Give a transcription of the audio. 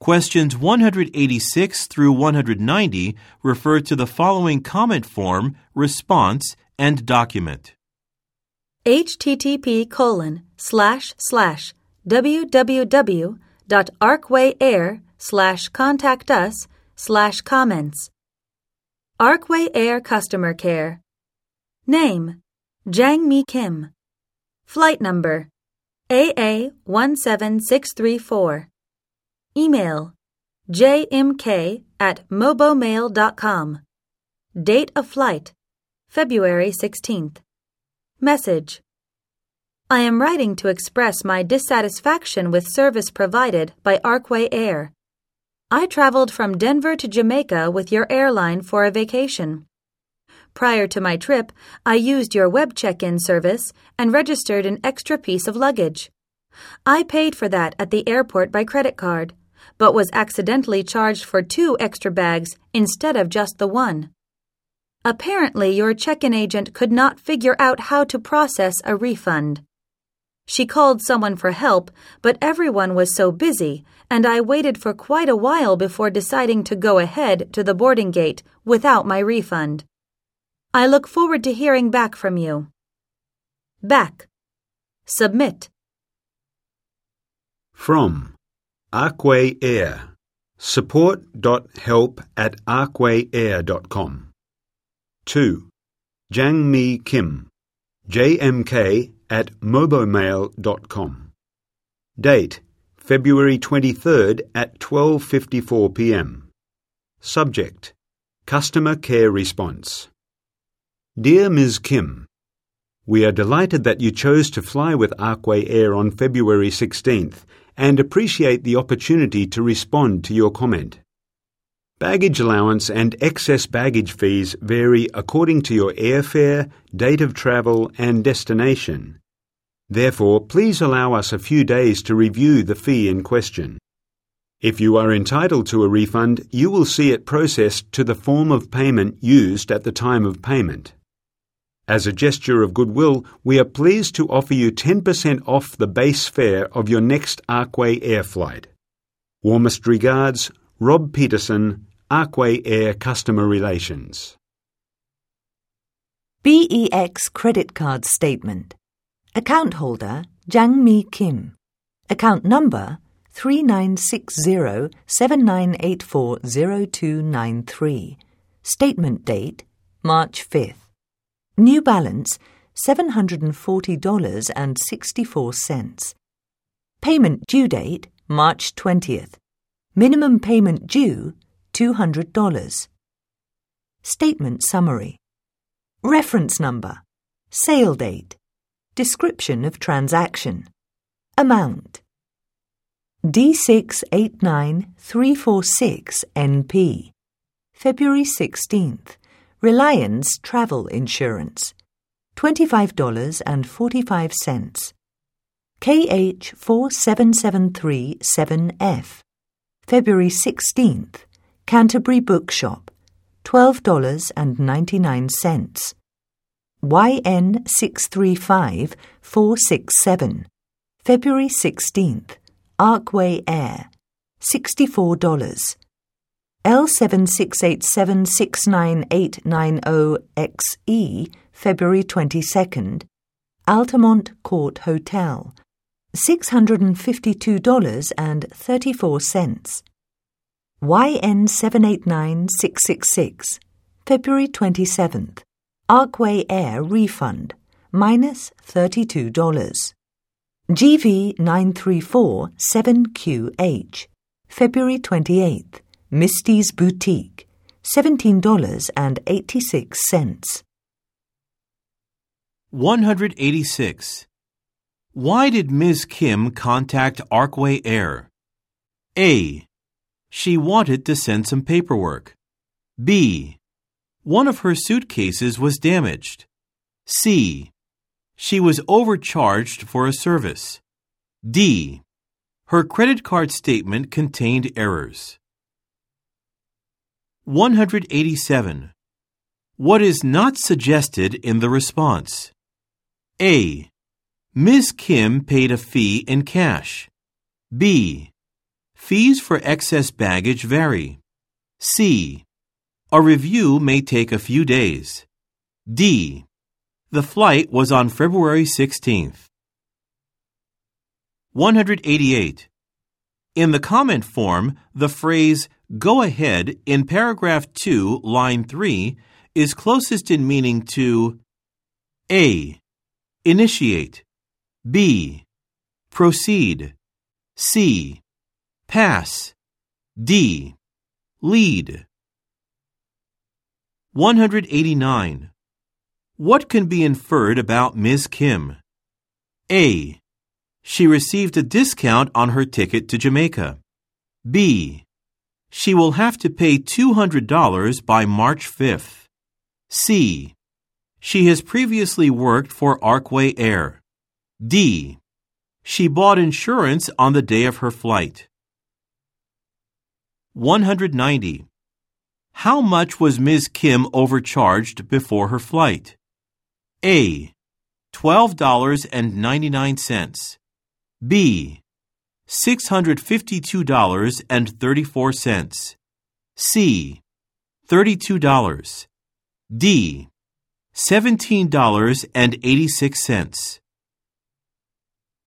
Questions 186 through 190 refer to the following comment form, response, and document. http colon slash slash www.arcwayair slash contact us slash comments. Arcway Air Customer Care. Name Jang Mi Kim. Flight number AA17634. Email jmk at mobomail.com. Date of flight February 16th. Message I am writing to express my dissatisfaction with service provided by Arcway Air. I traveled from Denver to Jamaica with your airline for a vacation. Prior to my trip, I used your web check in service and registered an extra piece of luggage. I paid for that at the airport by credit card, but was accidentally charged for two extra bags instead of just the one. Apparently, your check in agent could not figure out how to process a refund. She called someone for help, but everyone was so busy, and I waited for quite a while before deciding to go ahead to the boarding gate without my refund. I look forward to hearing back from you. Back. Submit. From Arcway Air support.help at arcwayair.com. 2. Jang Mi Kim jmk at mobomail.com. Date February 23rd at 12:54 p.m. Subject Customer Care Response. Dear Ms. Kim, we are delighted that you chose to fly with Arcway Air on February 16th and appreciate the opportunity to respond to your comment. Baggage allowance and excess baggage fees vary according to your airfare, date of travel, and destination. Therefore, please allow us a few days to review the fee in question. If you are entitled to a refund, you will see it processed to the form of payment used at the time of payment. As a gesture of goodwill, we are pleased to offer you 10% off the base fare of your next Arcway Air flight. Warmest regards, Rob Peterson, Arcway Air Customer Relations. BEX Credit Card Statement. Account holder Jang Mi Kim. Account number 396079840293. Statement date March 5th. New balance $740.64. Payment due date March 20th. Minimum payment due $200. Statement summary. Reference number. Sale date. Description of transaction. Amount. D689346NP. February 16th. Reliance Travel Insurance. $25.45. KH47737F. February 16th. Canterbury Bookshop, $12.99. YN635467, February 16th, Arcway Air, $64. L7687698990XE, February 22nd, Altamont Court Hotel, $652.34. YN789666, February 27th. Arcway Air refund, minus $32. GV9347QH, February 28th. Misty's Boutique, $17.86. 186. Why did Ms. Kim contact Arcway Air? A. She wanted to send some paperwork. B. One of her suitcases was damaged. C. She was overcharged for a service. D. Her credit card statement contained errors. 187. What is not suggested in the response? A. Ms. Kim paid a fee in cash. B. Fees for excess baggage vary. C. A review may take a few days. D. The flight was on February 16th. 188. In the comment form, the phrase go ahead in paragraph 2, line 3 is closest in meaning to A. Initiate. B. Proceed. C. Pass. D. Lead. 189. What can be inferred about Ms. Kim? A. She received a discount on her ticket to Jamaica. B. She will have to pay $200 by March 5th. C. She has previously worked for Arcway Air. D. She bought insurance on the day of her flight. 190. How much was Ms. Kim overcharged before her flight? A. $12.99. B. $652.34. C. $32. D. $17.86.